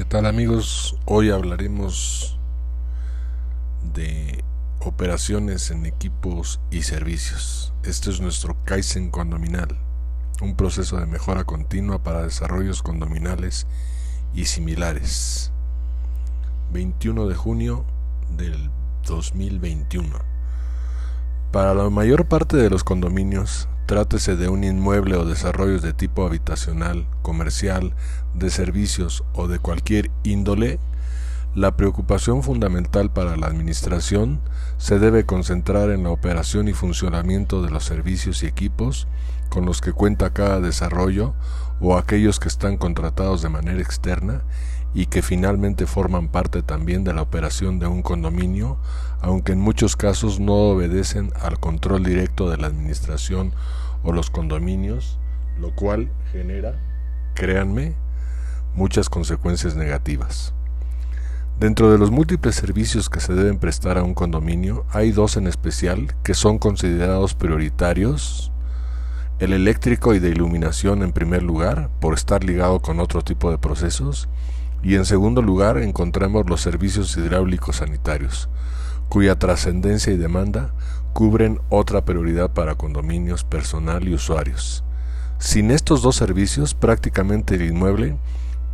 ¿Qué tal amigos? Hoy hablaremos de operaciones en equipos y servicios. Este es nuestro Kaizen condominal, un proceso de mejora continua para desarrollos condominales y similares. 21 de junio del 2021. Para la mayor parte de los condominios, trátese de un inmueble o desarrollos de tipo habitacional, comercial, de servicios o de cualquier índole, la preocupación fundamental para la Administración se debe concentrar en la operación y funcionamiento de los servicios y equipos con los que cuenta cada desarrollo o aquellos que están contratados de manera externa y que finalmente forman parte también de la operación de un condominio, aunque en muchos casos no obedecen al control directo de la administración o los condominios, lo cual genera, créanme, muchas consecuencias negativas. Dentro de los múltiples servicios que se deben prestar a un condominio, hay dos en especial que son considerados prioritarios. El eléctrico y de iluminación en primer lugar, por estar ligado con otro tipo de procesos, y en segundo lugar encontramos los servicios hidráulicos sanitarios, cuya trascendencia y demanda cubren otra prioridad para condominios, personal y usuarios. Sin estos dos servicios, prácticamente el inmueble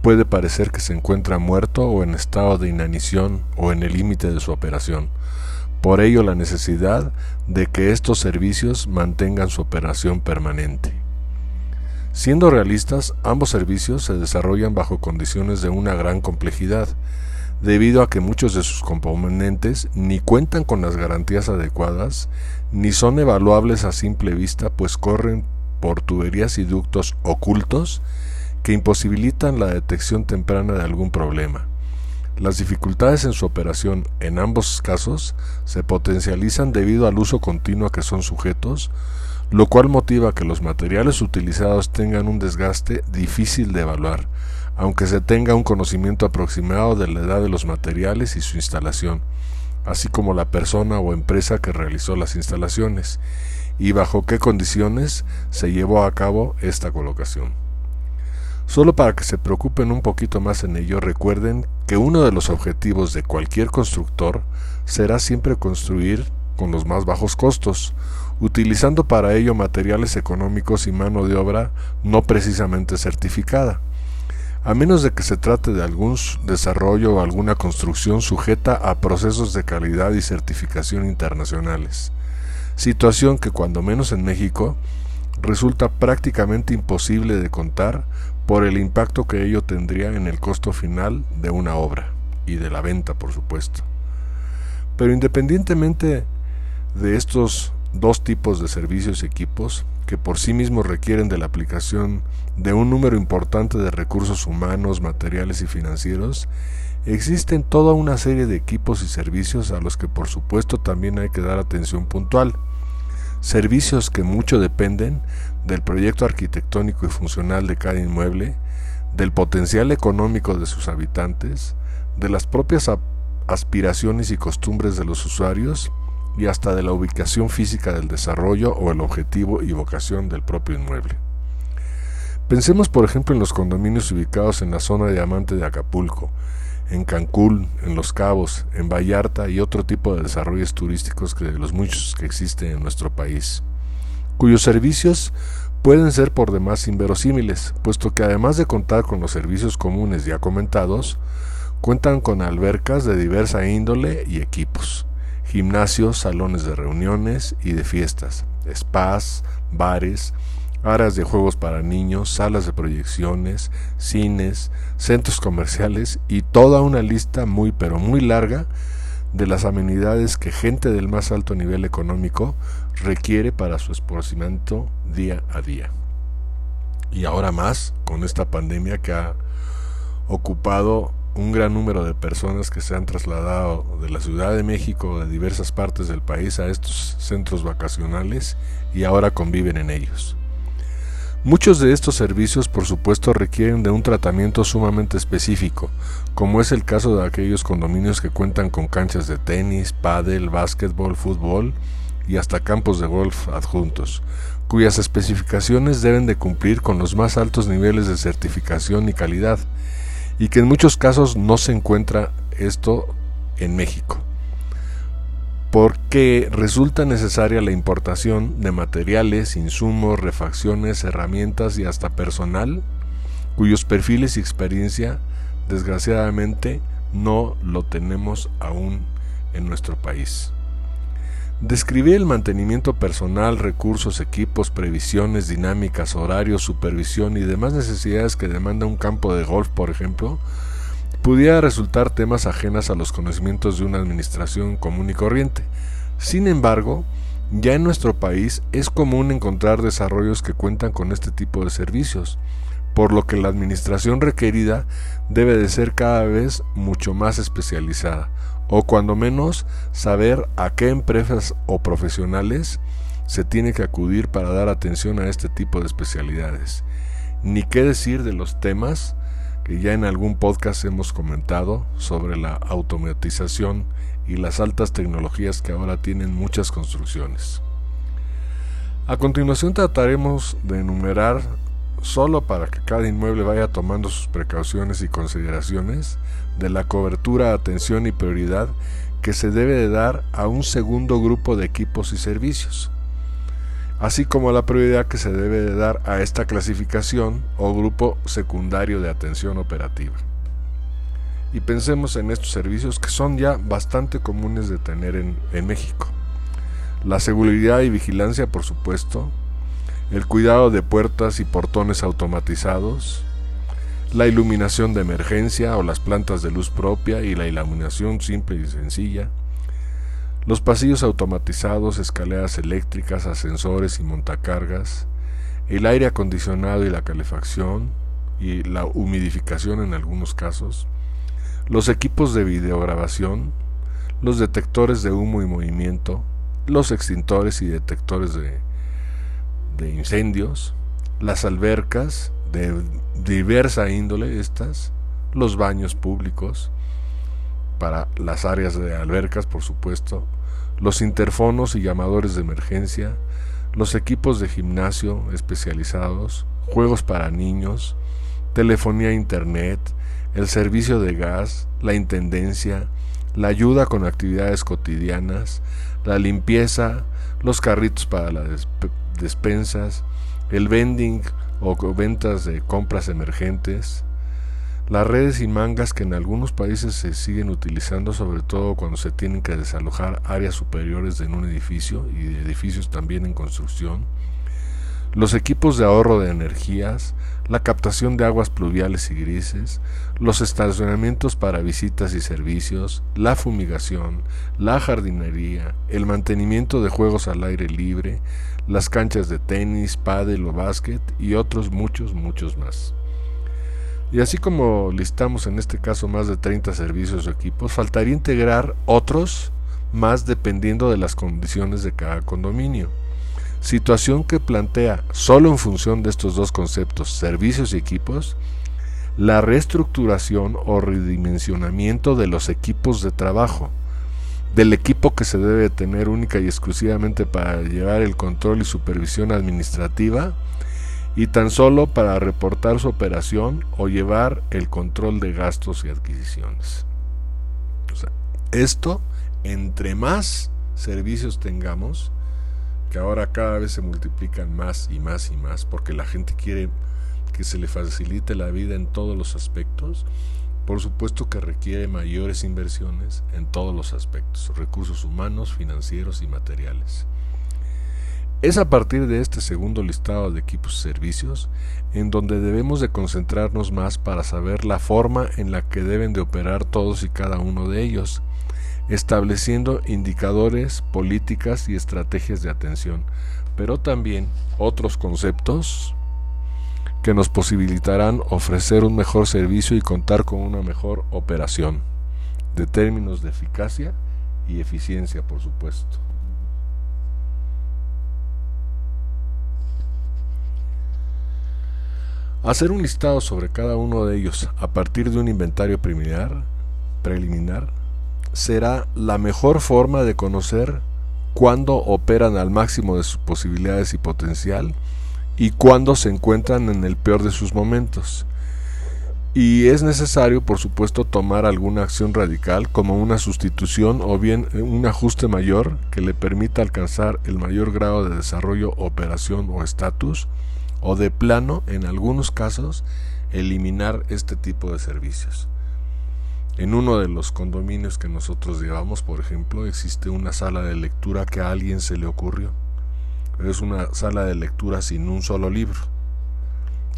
puede parecer que se encuentra muerto o en estado de inanición o en el límite de su operación. Por ello la necesidad de que estos servicios mantengan su operación permanente. Siendo realistas, ambos servicios se desarrollan bajo condiciones de una gran complejidad, debido a que muchos de sus componentes ni cuentan con las garantías adecuadas, ni son evaluables a simple vista, pues corren por tuberías y ductos ocultos que imposibilitan la detección temprana de algún problema. Las dificultades en su operación en ambos casos se potencializan debido al uso continuo a que son sujetos, lo cual motiva que los materiales utilizados tengan un desgaste difícil de evaluar, aunque se tenga un conocimiento aproximado de la edad de los materiales y su instalación, así como la persona o empresa que realizó las instalaciones, y bajo qué condiciones se llevó a cabo esta colocación. Solo para que se preocupen un poquito más en ello, recuerden que uno de los objetivos de cualquier constructor será siempre construir con los más bajos costos, utilizando para ello materiales económicos y mano de obra no precisamente certificada, a menos de que se trate de algún desarrollo o alguna construcción sujeta a procesos de calidad y certificación internacionales, situación que cuando menos en México resulta prácticamente imposible de contar por el impacto que ello tendría en el costo final de una obra y de la venta, por supuesto. Pero independientemente de estos dos tipos de servicios y equipos que por sí mismos requieren de la aplicación de un número importante de recursos humanos, materiales y financieros, existen toda una serie de equipos y servicios a los que por supuesto también hay que dar atención puntual. Servicios que mucho dependen del proyecto arquitectónico y funcional de cada inmueble, del potencial económico de sus habitantes, de las propias aspiraciones y costumbres de los usuarios, y hasta de la ubicación física del desarrollo o el objetivo y vocación del propio inmueble. Pensemos por ejemplo en los condominios ubicados en la zona de diamante de Acapulco, en Cancún, en Los Cabos, en Vallarta y otro tipo de desarrollos turísticos que de los muchos que existen en nuestro país, cuyos servicios pueden ser por demás inverosímiles, puesto que además de contar con los servicios comunes ya comentados, cuentan con albercas de diversa índole y equipos gimnasios, salones de reuniones y de fiestas, spas, bares, áreas de juegos para niños, salas de proyecciones, cines, centros comerciales y toda una lista muy pero muy larga de las amenidades que gente del más alto nivel económico requiere para su esparcimiento día a día. Y ahora más con esta pandemia que ha ocupado un gran número de personas que se han trasladado de la Ciudad de México o de diversas partes del país a estos centros vacacionales y ahora conviven en ellos. Muchos de estos servicios, por supuesto, requieren de un tratamiento sumamente específico, como es el caso de aquellos condominios que cuentan con canchas de tenis, pádel, básquetbol, fútbol y hasta campos de golf adjuntos, cuyas especificaciones deben de cumplir con los más altos niveles de certificación y calidad, y que en muchos casos no se encuentra esto en México porque resulta necesaria la importación de materiales, insumos, refacciones, herramientas y hasta personal cuyos perfiles y experiencia desgraciadamente no lo tenemos aún en nuestro país. Describir el mantenimiento personal, recursos, equipos, previsiones, dinámicas, horarios, supervisión y demás necesidades que demanda un campo de golf, por ejemplo, pudiera resultar temas ajenas a los conocimientos de una administración común y corriente. Sin embargo, ya en nuestro país es común encontrar desarrollos que cuentan con este tipo de servicios, por lo que la administración requerida debe de ser cada vez mucho más especializada o cuando menos saber a qué empresas o profesionales se tiene que acudir para dar atención a este tipo de especialidades. Ni qué decir de los temas que ya en algún podcast hemos comentado sobre la automatización y las altas tecnologías que ahora tienen muchas construcciones. A continuación trataremos de enumerar, solo para que cada inmueble vaya tomando sus precauciones y consideraciones, de la cobertura, atención y prioridad que se debe de dar a un segundo grupo de equipos y servicios, así como la prioridad que se debe de dar a esta clasificación o grupo secundario de atención operativa. Y pensemos en estos servicios que son ya bastante comunes de tener en, en México. La seguridad y vigilancia, por supuesto, el cuidado de puertas y portones automatizados, la iluminación de emergencia o las plantas de luz propia y la iluminación simple y sencilla, los pasillos automatizados, escaleras eléctricas, ascensores y montacargas, el aire acondicionado y la calefacción y la humidificación en algunos casos, los equipos de videograbación, los detectores de humo y movimiento, los extintores y detectores de, de incendios, las albercas, de diversa índole estas, los baños públicos, para las áreas de albercas, por supuesto, los interfonos y llamadores de emergencia, los equipos de gimnasio especializados, juegos para niños, telefonía internet, el servicio de gas, la intendencia, la ayuda con actividades cotidianas, la limpieza, los carritos para las despensas, el vending o ventas de compras emergentes, las redes y mangas que en algunos países se siguen utilizando sobre todo cuando se tienen que desalojar áreas superiores en un edificio y edificios también en construcción, los equipos de ahorro de energías, la captación de aguas pluviales y grises, los estacionamientos para visitas y servicios, la fumigación, la jardinería, el mantenimiento de juegos al aire libre, las canchas de tenis, pádel o básquet y otros muchos, muchos más. Y así como listamos en este caso más de 30 servicios o equipos, faltaría integrar otros más dependiendo de las condiciones de cada condominio. Situación que plantea, solo en función de estos dos conceptos, servicios y equipos, la reestructuración o redimensionamiento de los equipos de trabajo, del equipo que se debe tener única y exclusivamente para llevar el control y supervisión administrativa y tan solo para reportar su operación o llevar el control de gastos y adquisiciones. esto, entre más servicios tengamos, que ahora cada vez se multiplican más y más y más, porque la gente quiere que se le facilite la vida en todos los aspectos, por supuesto que requiere mayores inversiones en todos los aspectos, recursos humanos, financieros y materiales. Es a partir de este segundo listado de equipos y servicios en donde debemos de concentrarnos más para saber la forma en la que deben de operar todos y cada uno de ellos, estableciendo indicadores, políticas y estrategias de atención, pero también otros conceptos que nos posibilitarán ofrecer un mejor servicio y contar con una mejor operación, de términos de eficacia y eficiencia, por supuesto. Hacer un listado sobre cada uno de ellos a partir de un inventario preliminar, preliminar será la mejor forma de conocer cuándo operan al máximo de sus posibilidades y potencial y cuando se encuentran en el peor de sus momentos. y es necesario, por supuesto, tomar alguna acción radical como una sustitución o bien un ajuste mayor que le permita alcanzar el mayor grado de desarrollo, operación o estatus, o de plano, en algunos casos, eliminar este tipo de servicios. En uno de los condominios que nosotros llevamos, por ejemplo, existe una sala de lectura que a alguien se le ocurrió. Es una sala de lectura sin un solo libro,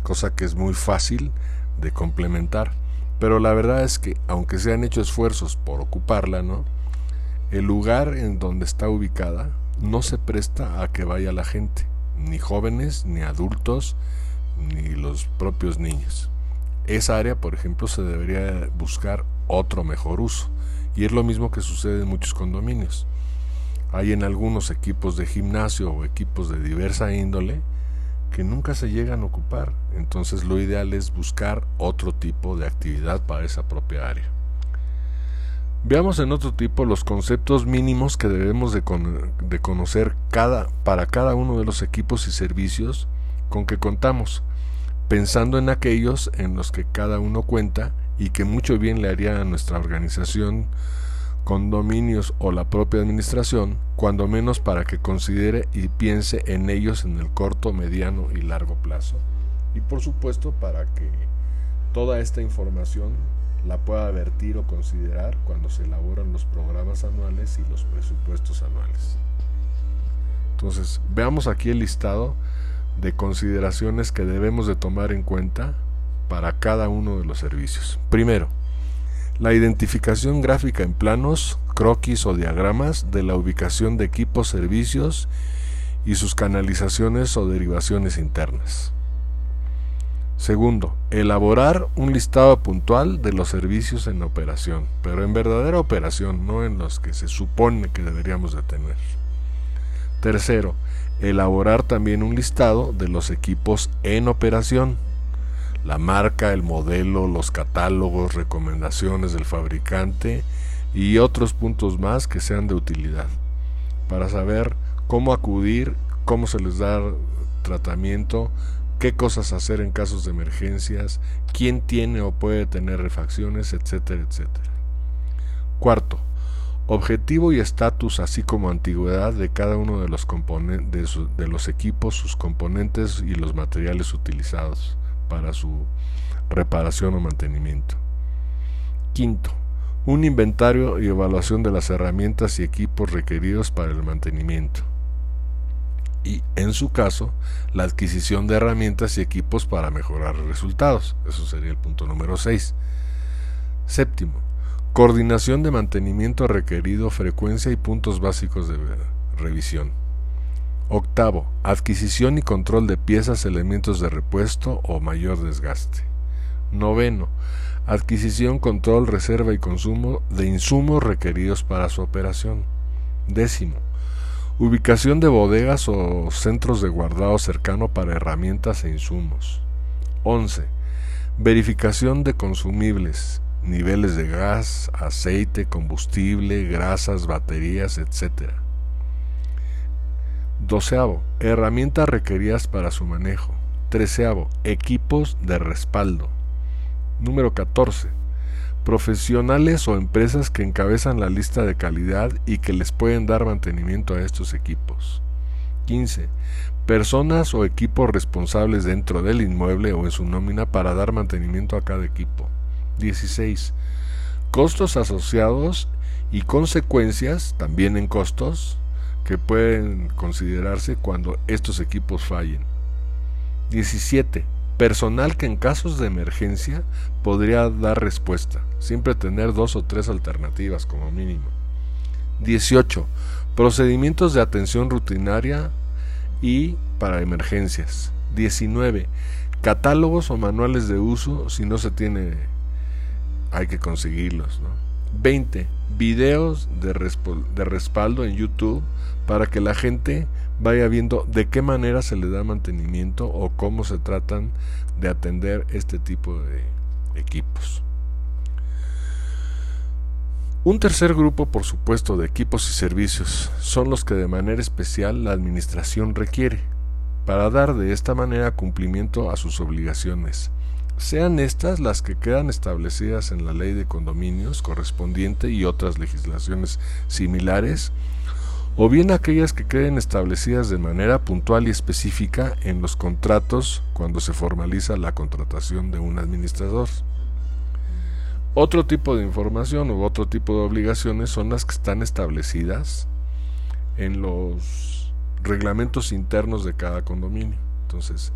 cosa que es muy fácil de complementar. Pero la verdad es que, aunque se han hecho esfuerzos por ocuparla, ¿no? El lugar en donde está ubicada no se presta a que vaya la gente, ni jóvenes, ni adultos, ni los propios niños. Esa área, por ejemplo, se debería buscar otro mejor uso. Y es lo mismo que sucede en muchos condominios. Hay en algunos equipos de gimnasio o equipos de diversa índole que nunca se llegan a ocupar. Entonces lo ideal es buscar otro tipo de actividad para esa propia área. Veamos en otro tipo los conceptos mínimos que debemos de, conocer cada, para cada uno de los equipos y servicios con que contamos, pensando en aquellos en los que cada uno cuenta y que mucho bien le haría a nuestra organización condominios o la propia administración, cuando menos para que considere y piense en ellos en el corto, mediano y largo plazo. Y por supuesto para que toda esta información la pueda vertir o considerar cuando se elaboran los programas anuales y los presupuestos anuales. Entonces, veamos aquí el listado de consideraciones que debemos de tomar en cuenta para cada uno de los servicios. Primero, la identificación gráfica en planos, croquis o diagramas de la ubicación de equipos, servicios y sus canalizaciones o derivaciones internas. Segundo, elaborar un listado puntual de los servicios en operación, pero en verdadera operación, no en los que se supone que deberíamos de tener. Tercero, elaborar también un listado de los equipos en operación la marca, el modelo, los catálogos, recomendaciones del fabricante y otros puntos más que sean de utilidad para saber cómo acudir, cómo se les da tratamiento, qué cosas hacer en casos de emergencias, quién tiene o puede tener refacciones, etcétera, etcétera. Cuarto, objetivo y estatus, así como antigüedad de cada uno de los, de los equipos, sus componentes y los materiales utilizados para su reparación o mantenimiento. Quinto, un inventario y evaluación de las herramientas y equipos requeridos para el mantenimiento. Y, en su caso, la adquisición de herramientas y equipos para mejorar resultados. Eso sería el punto número 6. Séptimo, coordinación de mantenimiento requerido, frecuencia y puntos básicos de revisión. Octavo, adquisición y control de piezas, elementos de repuesto o mayor desgaste. Noveno, adquisición, control, reserva y consumo de insumos requeridos para su operación. Décimo, ubicación de bodegas o centros de guardado cercano para herramientas e insumos. Once, verificación de consumibles, niveles de gas, aceite, combustible, grasas, baterías, etc. Doceavo, herramientas requeridas para su manejo. Treceavo, equipos de respaldo. Número 14. Profesionales o empresas que encabezan la lista de calidad y que les pueden dar mantenimiento a estos equipos. 15. Personas o equipos responsables dentro del inmueble o en su nómina para dar mantenimiento a cada equipo. 16. Costos asociados y consecuencias, también en costos, que pueden considerarse cuando estos equipos fallen. 17. Personal que en casos de emergencia podría dar respuesta. Siempre tener dos o tres alternativas como mínimo. 18. Procedimientos de atención rutinaria y para emergencias. 19. Catálogos o manuales de uso si no se tiene hay que conseguirlos. 20. Videos de, respaldo en YouTube para que la gente vaya viendo de qué manera se le da mantenimiento o cómo se tratan de atender este tipo de equipos. Un tercer grupo, por supuesto, de equipos y servicios son los que de manera especial la Administración requiere para dar de esta manera cumplimiento a sus obligaciones, sean estas las que quedan establecidas en la ley de condominios correspondiente y otras legislaciones similares, o bien aquellas que queden establecidas de manera puntual y específica en los contratos cuando se formaliza la contratación de un administrador. Otro tipo de información u otro tipo de obligaciones son las que están establecidas en los reglamentos internos de cada condominio. Entonces,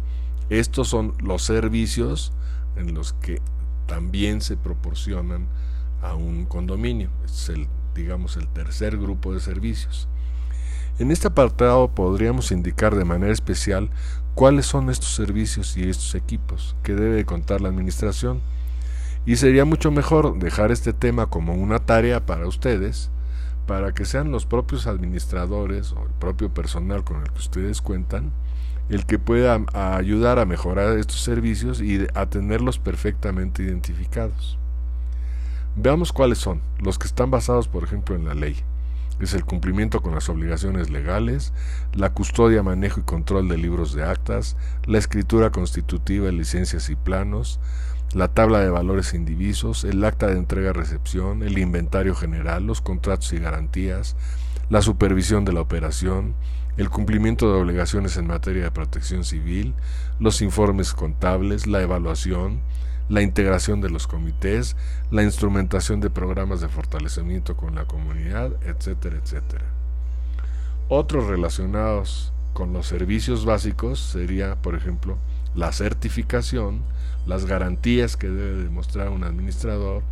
estos son los servicios en los que también se proporcionan a un condominio. Es el, digamos, el tercer grupo de servicios. En este apartado podríamos indicar de manera especial cuáles son estos servicios y estos equipos que debe contar la administración. Y sería mucho mejor dejar este tema como una tarea para ustedes, para que sean los propios administradores o el propio personal con el que ustedes cuentan el que pueda ayudar a mejorar estos servicios y a tenerlos perfectamente identificados. Veamos cuáles son, los que están basados por ejemplo en la ley. Es el cumplimiento con las obligaciones legales, la custodia, manejo y control de libros de actas, la escritura constitutiva, licencias y planos, la tabla de valores indivisos, el acta de entrega-recepción, el inventario general, los contratos y garantías, la supervisión de la operación, el cumplimiento de obligaciones en materia de protección civil, los informes contables, la evaluación, la integración de los comités, la instrumentación de programas de fortalecimiento con la comunidad, etcétera, etcétera. Otros relacionados con los servicios básicos sería, por ejemplo, la certificación, las garantías que debe demostrar un administrador,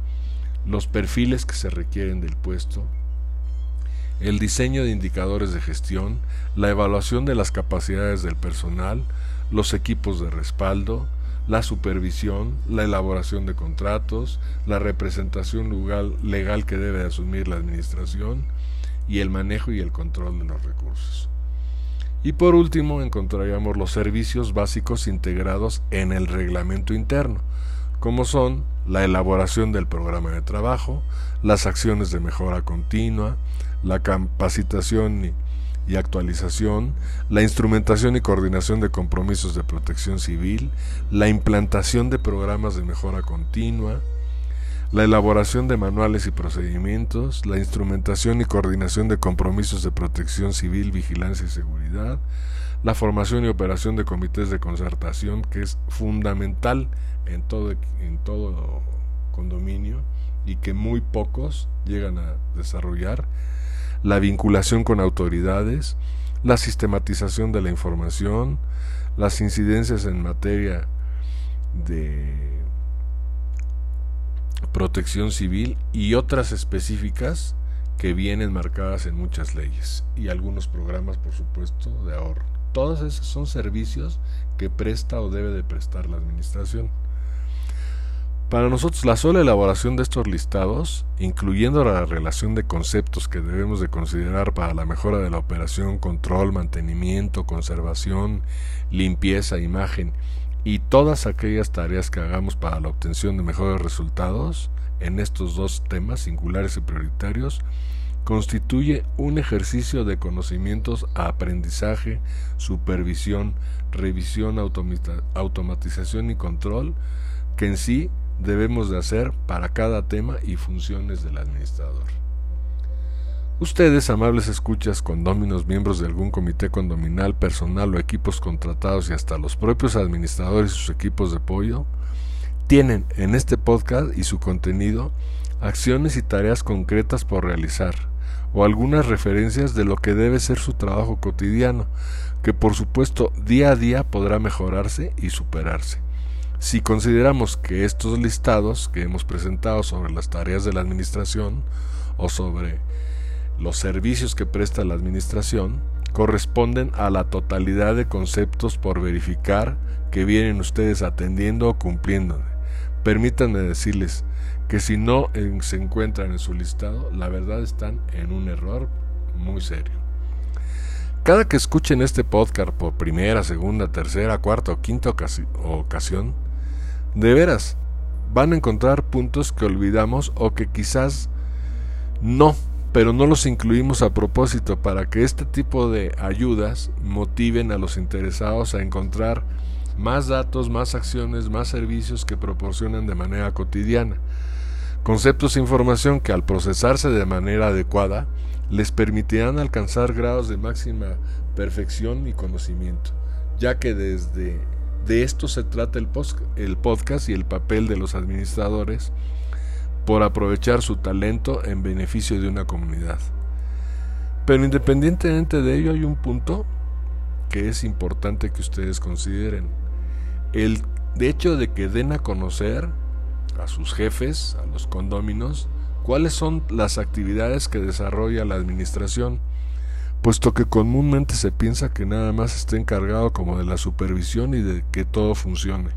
los perfiles que se requieren del puesto, el diseño de indicadores de gestión, la evaluación de las capacidades del personal, los equipos de respaldo, la supervisión, la elaboración de contratos, la representación legal, que debe asumir la administración y el manejo y el control de los recursos. Y por último encontraríamos los servicios básicos integrados en el reglamento interno, como son la elaboración del programa de trabajo, las acciones de mejora continua, la capacitación y, actualización, la instrumentación y coordinación de compromisos de protección civil, la implantación de programas de mejora continua, la elaboración de manuales y procedimientos, la instrumentación y coordinación de compromisos de protección civil, vigilancia y seguridad, la formación y operación de comités de concertación, que es fundamental en todo, en todo condominio y que muy pocos llegan a desarrollar, la vinculación con autoridades, la sistematización de la información, las incidencias en materia de protección civil y otras específicas que vienen marcadas en muchas leyes y algunos programas, por supuesto, de ahorro. Todos esos son servicios que presta o debe de prestar la administración. Para nosotros la sola elaboración de estos listados, incluyendo la relación de conceptos que debemos de considerar para la mejora de la operación, control, mantenimiento, conservación, limpieza, imagen y todas aquellas tareas que hagamos para la obtención de mejores resultados en estos dos temas singulares y prioritarios, constituye un ejercicio de conocimientos a aprendizaje, supervisión, revisión, automatización y control que en sí debemos de hacer para cada tema y funciones del administrador. Ustedes, amables escuchas, condóminos, miembros de algún comité condominal, personal o equipos contratados y hasta los propios administradores y sus equipos de apoyo, tienen en este podcast y su contenido acciones y tareas concretas por realizar, o algunas referencias de lo que debe ser su trabajo cotidiano, que por supuesto día a día podrá mejorarse y superarse. Si consideramos que estos listados que hemos presentado sobre las tareas de la administración o sobre los servicios que presta la administración corresponden a la totalidad de conceptos por verificar que vienen ustedes atendiendo o cumpliendo. Permítanme decirles que si no se encuentran en su listado, la verdad están en un error muy serio. Cada que escuchen este podcast por primera, segunda, tercera, cuarta o quinta ocasión, de veras, van a encontrar puntos que olvidamos o que quizás no, pero no los incluimos a propósito para que este tipo de ayudas motiven a los interesados a encontrar más datos, más acciones, más servicios que proporcionan de manera cotidiana. Conceptos e información que al procesarse de manera adecuada les permitirán alcanzar grados de máxima perfección y conocimiento, ya que desde de esto se trata el, podcast y el papel de los administradores por aprovechar su talento en beneficio de una comunidad. Pero independientemente de ello hay un punto que es importante que ustedes consideren. El hecho de que den a conocer a sus jefes, a los condóminos, cuáles son las actividades que desarrolla la administración, puesto que comúnmente se piensa que nada más está encargado como de la supervisión y de que todo funcione.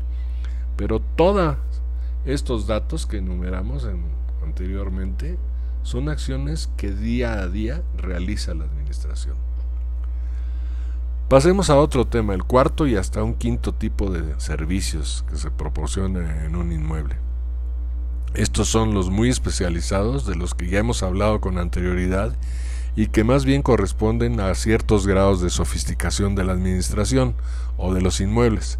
Pero todos estos datos que enumeramos anteriormente son acciones que día a día realiza la administración. Pasemos a otro tema, el cuarto y hasta un quinto tipo de servicios que se proporciona en un inmueble. Estos son los muy especializados de los que ya hemos hablado con anterioridad y que más bien corresponden a ciertos grados de sofisticación de la administración o de los inmuebles,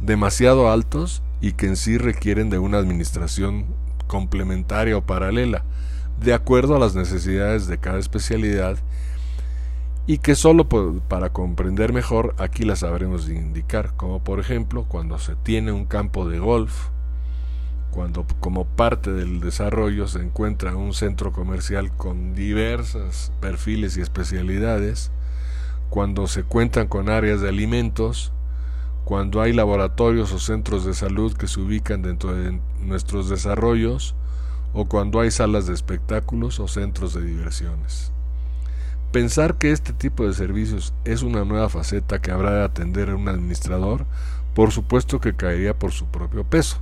demasiado altos y que en sí requieren de una administración complementaria o paralela, de acuerdo a las necesidades de cada especialidad y que solo para comprender mejor aquí las sabremos indicar, como por ejemplo cuando se tiene un campo de golf, cuando como parte del desarrollo se encuentra un centro comercial con diversos perfiles y especialidades, cuando se cuentan con áreas de alimentos, cuando hay laboratorios o centros de salud que se ubican dentro de nuestros desarrollos, o cuando hay salas de espectáculos o centros de diversiones. Pensar que este tipo de servicios es una nueva faceta que habrá de atender un administrador, por supuesto que caería por su propio peso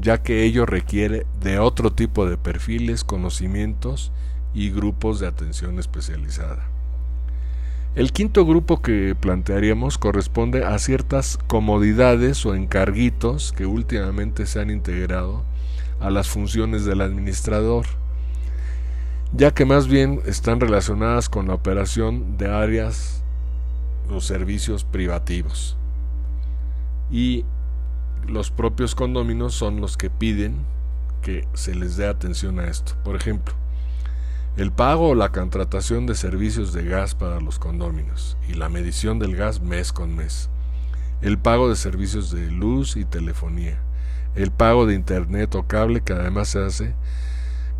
ya que ello requiere de otro tipo de perfiles, conocimientos y grupos de atención especializada. El quinto grupo que plantearíamos corresponde a ciertas comodidades o encarguitos que últimamente se han integrado a las funciones del administrador, ya que más bien están relacionadas con la operación de áreas o servicios privativos. Y los propios condóminos son los que piden que se les dé atención a esto. Por ejemplo, el pago o la contratación de servicios de gas para los condóminos y la medición del gas mes con mes. El pago de servicios de luz y telefonía. El pago de internet o cable que además se hace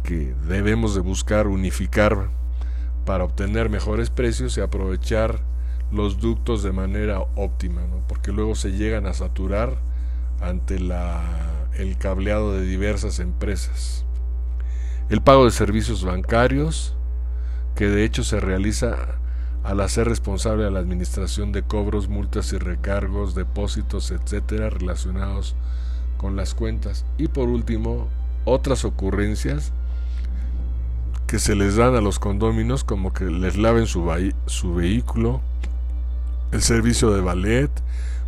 que debemos de buscar unificar para obtener mejores precios y aprovechar los ductos de manera óptima, porque luego se llegan a saturar ante el cableado de diversas empresas. El pago de servicios bancarios, que de hecho se realiza al hacer responsable a la administración de cobros, multas y recargos, depósitos, etcétera, relacionados con las cuentas. Y por último, otras ocurrencias que se les dan a los condóminos, como que les laven su, su vehículo, el servicio de ballet,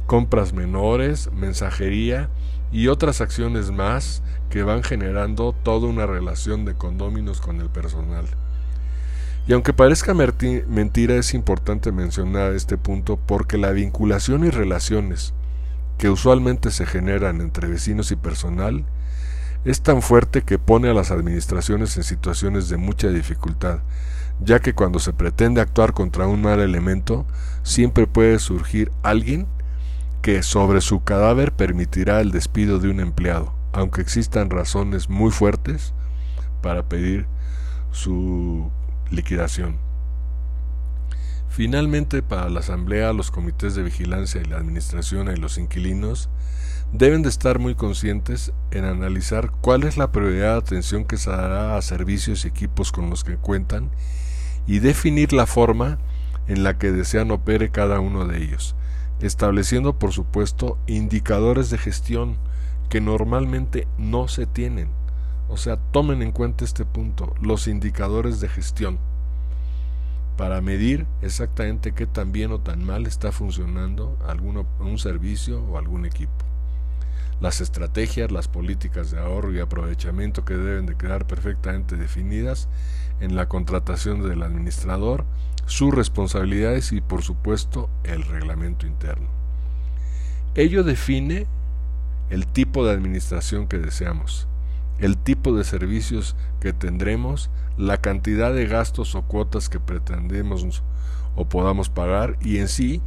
compras menores, mensajería y otras acciones más que van generando toda una relación de condóminos con el personal. Y aunque parezca mentira, es importante mencionar este punto porque la vinculación y relaciones que usualmente se generan entre vecinos y personal es tan fuerte que pone a las administraciones en situaciones de mucha dificultad, ya que cuando se pretende actuar contra un mal elemento, siempre puede surgir alguien que sobre su cadáver permitirá el despido de un empleado, aunque existan razones muy fuertes para pedir su liquidación. Finalmente, para la Asamblea, los comités de vigilancia y la administración y los inquilinos deben de estar muy conscientes en analizar cuál es la prioridad de atención que se dará a servicios y equipos con los que cuentan y definir la forma en la que desean opere cada uno de ellos, estableciendo por supuesto indicadores de gestión que normalmente no se tienen. O sea, tomen en cuenta este punto, los indicadores de gestión, para medir exactamente qué tan bien o tan mal está funcionando alguno, un servicio o algún equipo. Las estrategias, las políticas de ahorro y aprovechamiento que deben de quedar perfectamente definidas en la contratación del administrador sus responsabilidades y por supuesto el reglamento interno. Ello define el tipo de administración que deseamos, el tipo de servicios que tendremos, la cantidad de gastos o cuotas que pretendemos o podamos pagar y en sí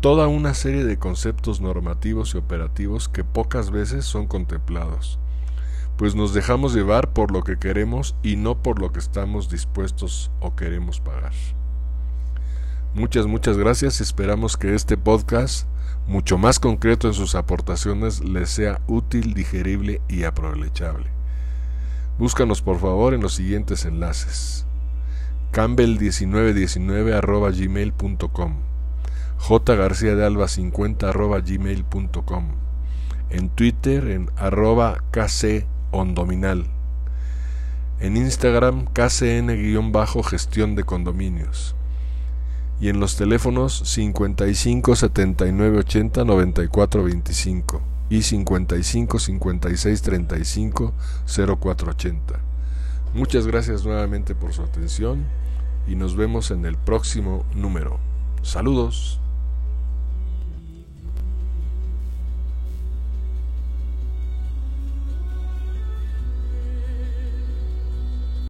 toda una serie de conceptos normativos y operativos que pocas veces son contemplados, pues nos dejamos llevar por lo que queremos y no por lo que estamos dispuestos o queremos pagar. Muchas, muchas gracias. Esperamos que este podcast, mucho más concreto en sus aportaciones, les sea útil, digerible y aprovechable. Búscanos por favor en los siguientes enlaces. campbell1919 gmail.com jgarcia de alba 50 gmail.com en Twitter en arroba kcondominal en Instagram kcn-gestión de condominios y en los teléfonos 55 79 80 94 25 y 55 56 35 0480. Muchas gracias nuevamente por su atención y nos vemos en el próximo número. Saludos.